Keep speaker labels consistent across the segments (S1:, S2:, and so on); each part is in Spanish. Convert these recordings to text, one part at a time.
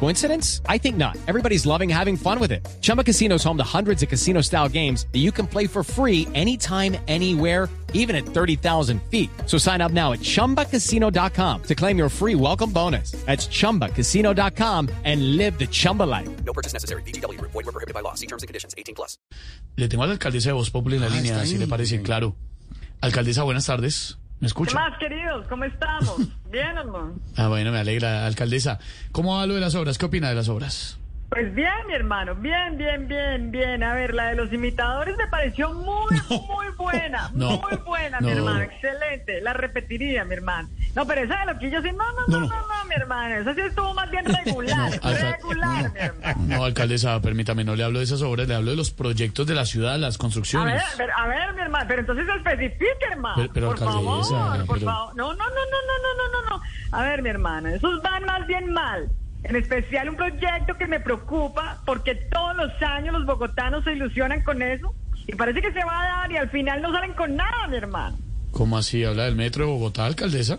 S1: Coincidence? I think not. Everybody's loving having fun with it. Chumba Casino is home to hundreds of casino style games that you can play for free anytime, anywhere, even at 30,000 feet. So sign up now at chumbacasino.com to claim your free welcome bonus. That's chumbacasino.com and live the Chumba life.
S2: No purchase necessary. BGW. Void were prohibited by law. See terms and conditions. 18 plus.
S3: Le tengo a la alcaldesa de Voz Populi en la
S4: Ah,
S3: línea, si le parece, claro. Alcaldesa, buenas tardes. ¿Me
S5: ¿Qué
S3: escucha?
S5: más, queridos? ¿Cómo estamos? Bien, hermano.
S3: Ah, bueno, me alegra. Alcaldesa, ¿cómo va lo de las obras? ¿Qué opina de las obras?
S5: Pues bien, mi hermano. Bien, bien, bien, bien. A ver, la de los imitadores me pareció muy, muy buena.
S3: No.
S5: Muy buena, mi
S3: No.
S5: hermano. Excelente. La repetiría, mi hermano. No, pero esa de lo que yo sí. No, no, no, no, no, mi hermano. Esa sí estuvo más bien regular. Regular, mi hermano.
S3: No, alcaldesa, permítame, no le hablo de esas obras, le hablo de los proyectos de la ciudad, las
S5: A
S3: construcciones.
S5: ver, a ver, a ver, mi hermano, pero entonces especifique, hermano.
S3: Pero- pero,
S5: por
S3: alcaldesa,
S5: favor, por
S3: pero-
S5: favor. No, no, no, no, no, no, no, no, no. A ver, mi hermano, esos van más bien mal. En especial un proyecto que me preocupa porque todos los años los bogotanos se ilusionan con eso y parece que se va a dar y al final no salen con nada, mi hermano.
S3: ¿Cómo así? ¿Habla del metro de Bogotá, alcaldesa?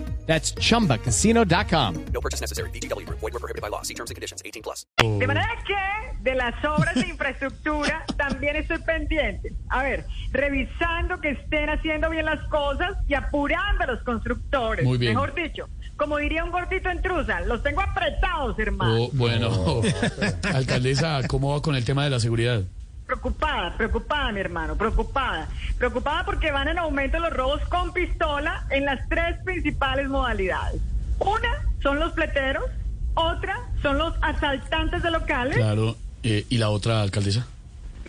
S1: That's chumbacasino.com.
S2: No purchase necessary. BGW. Void were prohibited by law. See terms and conditions. 18 plus.
S5: De manera que de las obras de infraestructura también estoy pendiente. A ver, revisando que estén haciendo bien las cosas y apurando a los constructores.
S3: Muy bien.
S5: Mejor dicho, como diría un gordito en truza, los tengo apretados, hermano.
S3: Oh, bueno, alcaldesa, ¿cómo va con el tema de la seguridad?
S5: Preocupada, preocupada, mi hermano, preocupada. Preocupada porque van en aumento los robos con pistola en las tres principales modalidades. Una son los pleteros, otra son los asaltantes de locales.
S3: Claro. eh, ¿Y la otra, alcaldesa?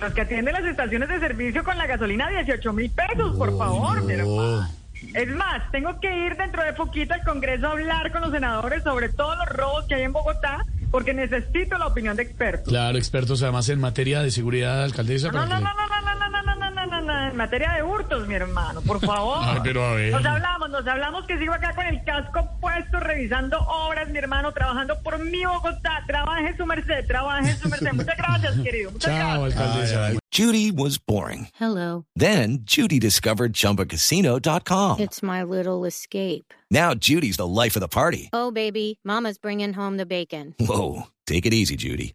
S5: Los que atienden las estaciones de servicio con la gasolina 18 mil pesos, por favor, mi
S3: no.
S5: hermano. Es más, tengo que ir dentro de poquito al Congreso a hablar con los senadores sobre todos los robos que hay en Bogotá, porque necesito la opinión de expertos.
S3: Claro, expertos además en materia de seguridad, alcaldesa.
S5: No, no, no, no, no, no, no, no, no, no, no, en materia de hurtos, mi hermano, por favor.
S3: Ay, pero a ver.
S5: Nos hablamos, nos hablamos que sigo acá con el casco puesto, revisando obras, mi hermano, trabajando por mi Bogotá. Trabaje su merced, trabaje su merced. Muchas gracias, querido. Muchas
S3: Chao,
S5: gracias.
S3: alcaldesa.
S4: Judy was boring.
S6: Hello.
S4: Then Judy discovered ChumbaCasino.com.
S6: It's my little escape.
S4: Now Judy's the life of the party.
S6: Oh, baby, Mama's bringing home the bacon.
S4: Whoa, take it easy, Judy.